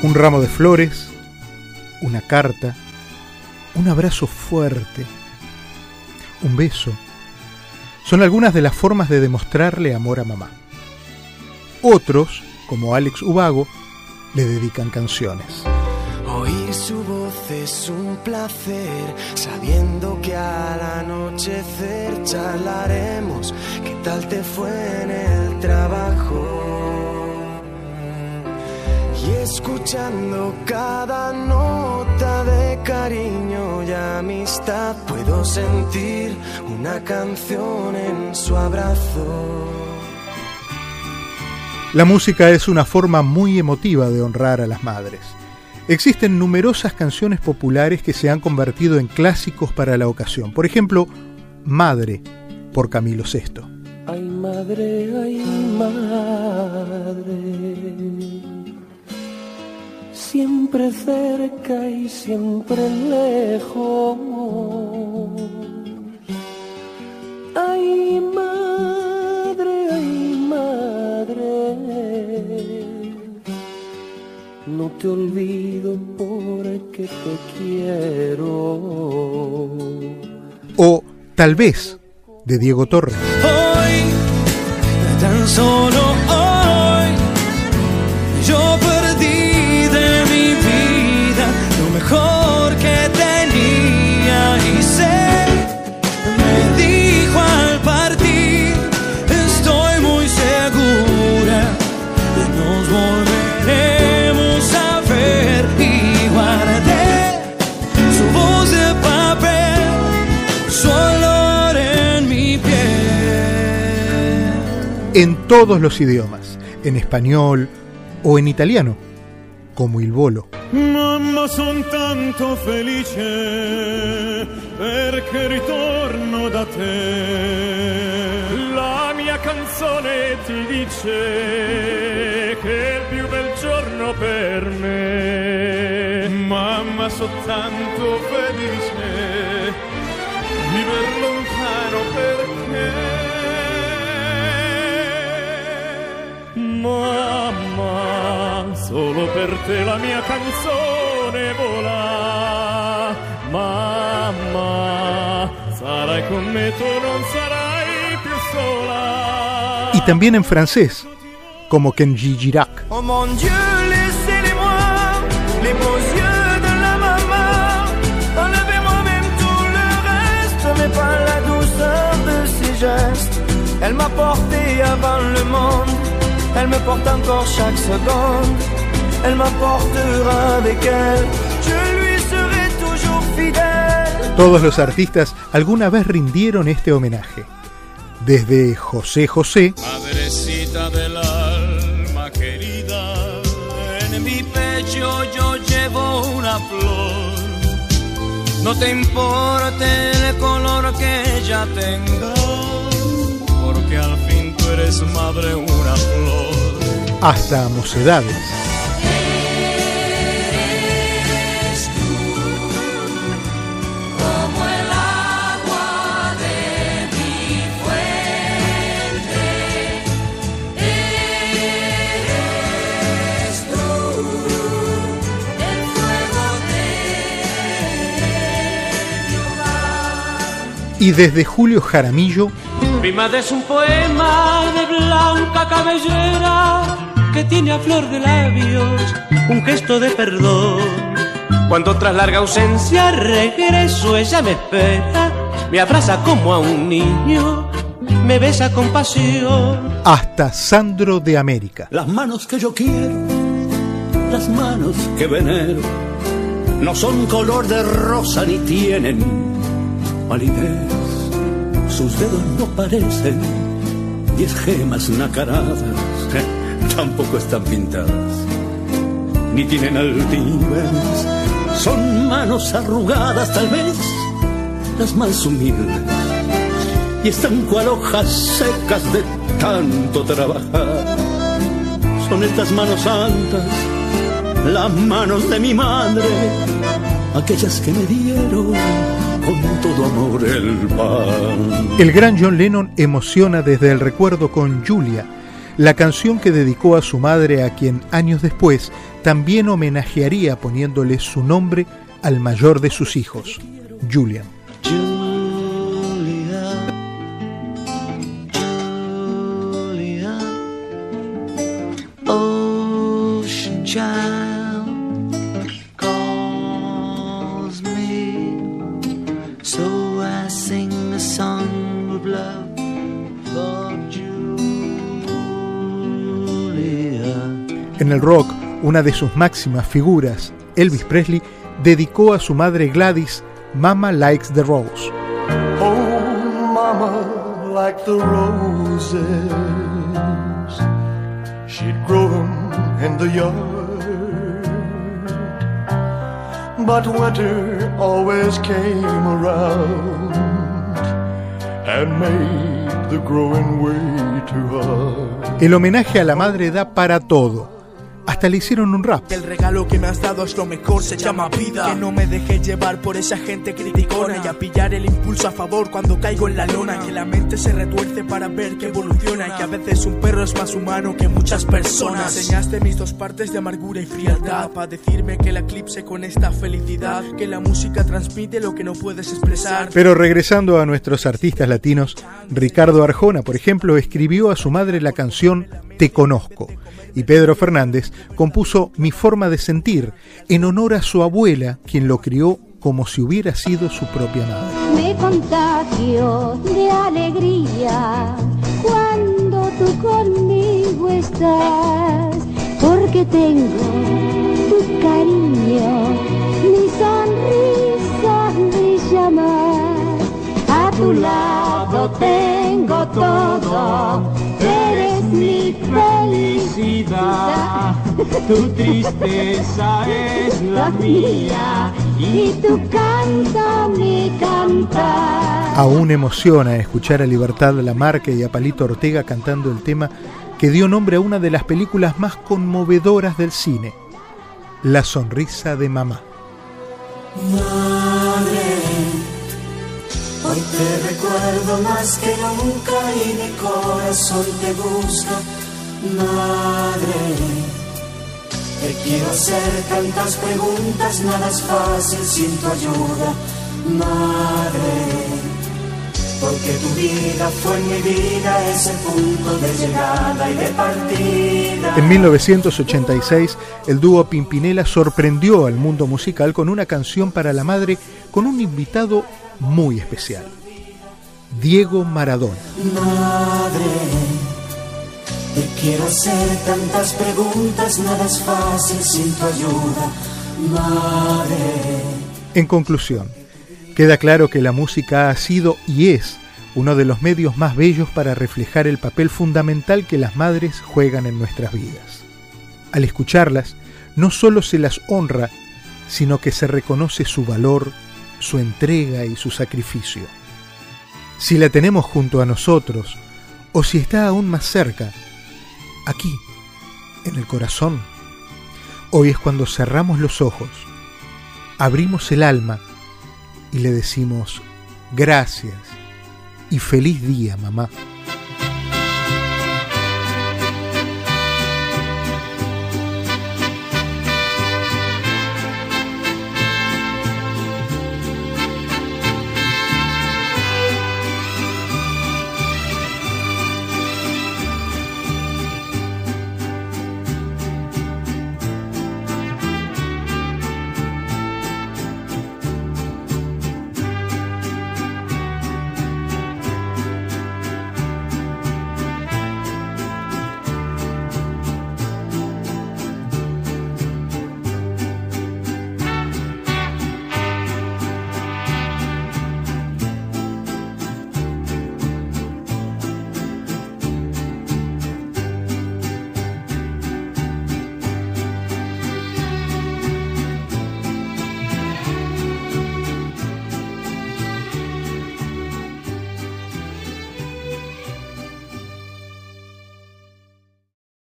Un ramo de flores, una carta, un abrazo fuerte, un beso, son algunas de las formas de demostrarle amor a mamá. Otros, como Alex Ubago, le dedican canciones. Oír su voz es un placer, sabiendo que al anochecer charlaremos qué tal te fue en el trabajo. Y escuchando cada nota de cariño y amistad, puedo sentir una canción en su abrazo. La música es una forma muy emotiva de honrar a las madres. Existen numerosas canciones populares que se han convertido en clásicos para la ocasión. Por ejemplo, Madre, por Camilo VI. Ay madre, ay madre, siempre cerca y siempre lejos. Ay madre, ay madre, no te olvido porque te quiero. O Tal vez, de Diego Torres. Hoy, tan solo todos los idiomas, en español o en italiano, como Il Volo. Mamma, son tanto felice perché ritorno da te. La mia canzone ti dice che è il più bel giorno per me. Mamma, so tanto felice viver lontano perché. Solo per te la mia canzone vola. Mamma, sarai con me, tu non sarai più sola. Y también en francés, como Kenji Girac. Oh mon Dieu, laissez-les-moi, les beaux yeux de la maman. Enlevez-moi même tout le reste, mais pas la douceur de ses gestes. Elle m'a porté avant le monde, elle me porte encore chaque seconde. Elle m'apportera avec elle, je lui serai toujours fidèle. Todos los artistas alguna vez rindieron este homenaje. Desde José José Madrecita del alma querida, en mi pecho yo llevo una flor. No te importe el color que ella tenga, porque al fin tú eres madre una flor. hasta Mocedades. Y desde Julio Jaramillo Mi madre es un poema de blanca cabellera que tiene a flor de labios un gesto de perdón. Cuando tras larga ausencia regreso, ella me espera, me abraza como a un niño, me besa con pasión. hasta Sandro de América. Las manos que yo quiero, las manos que venero, no son color de rosa ni tienen palidez. Sus dedos no parecen diez gemas nacaradas, tampoco están pintadas, ni tienen altivez. Son manos arrugadas, tal vez las más humildes, y están cual hojas secas de tanto trabajar. Son estas manos santas, las manos de mi madre, aquellas que me dieron con todo amor el pan. El gran John Lennon emociona desde el recuerdo con Julia, la canción que dedicó a su madre a quien años después también homenajearía poniéndole su nombre al mayor de sus hijos, Julian. En el rock, una de sus máximas figuras, Elvis Presley, dedicó a su madre Gladys Mama Likes the Rose. Oh, mama, like the roses, she'd grow them in the yard. But winter always came around and made the growing way too hard. El homenaje a la madre da para todo. Hasta le hicieron un rap. El regalo que me has dado es lo mejor, se llama vida. Que no me deje llevar por esa gente criticona y a pillar el impulso a favor cuando caigo en la lona. Que la mente se retuerce para ver que evoluciona y que a veces un perro es más humano que muchas personas. Enseñaste mis dos partes de amargura y frialdad para decirme que el eclipse con esta felicidad, que la música transmite lo que no puedes expresar. Pero regresando a nuestros artistas latinos, Ricardo Arjona, por ejemplo, escribió a su madre la canción Te Conozco. Y Pedro Fernández compuso Mi Forma de Sentir en honor a su abuela, quien lo crió como si hubiera sido su propia madre. Me contagio de alegría cuando tú conmigo estás, porque tengo tu cariño, mi sonrisa brilla más. A tu lado tengo todo, mi felicidad. Tu tristeza es la mía y tu canto mi cantar. Aún emociona escuchar a Libertad Lamarque y a Palito Ortega cantando el tema que dio nombre a una de las películas más conmovedoras del cine, La sonrisa de mamá. Hoy te recuerdo más que nunca y mi corazón te busca. Madre, te quiero hacer tantas preguntas, nada es fácil sin tu ayuda. Madre, porque tu vida fue en mi vida ese punto de llegada y de partida. En 1986, el dúo Pimpinela sorprendió al mundo musical con una canción para la madre con un invitado muy especial, Diego Maradona. Madre, te quiero hacer tantas preguntas, nada es fácil sin tu ayuda. Madre, En conclusión, queda claro que la música ha sido y es uno de los medios más bellos para reflejar el papel fundamental que las madres juegan en nuestras vidas. Al escucharlas, no solo se las honra, sino que se reconoce su valor, su entrega y su sacrificio. Si la tenemos junto a nosotros, o si está aún más cerca, aquí, en el corazón, hoy es cuando cerramos los ojos, abrimos el alma y le decimos gracias y feliz día, mamá.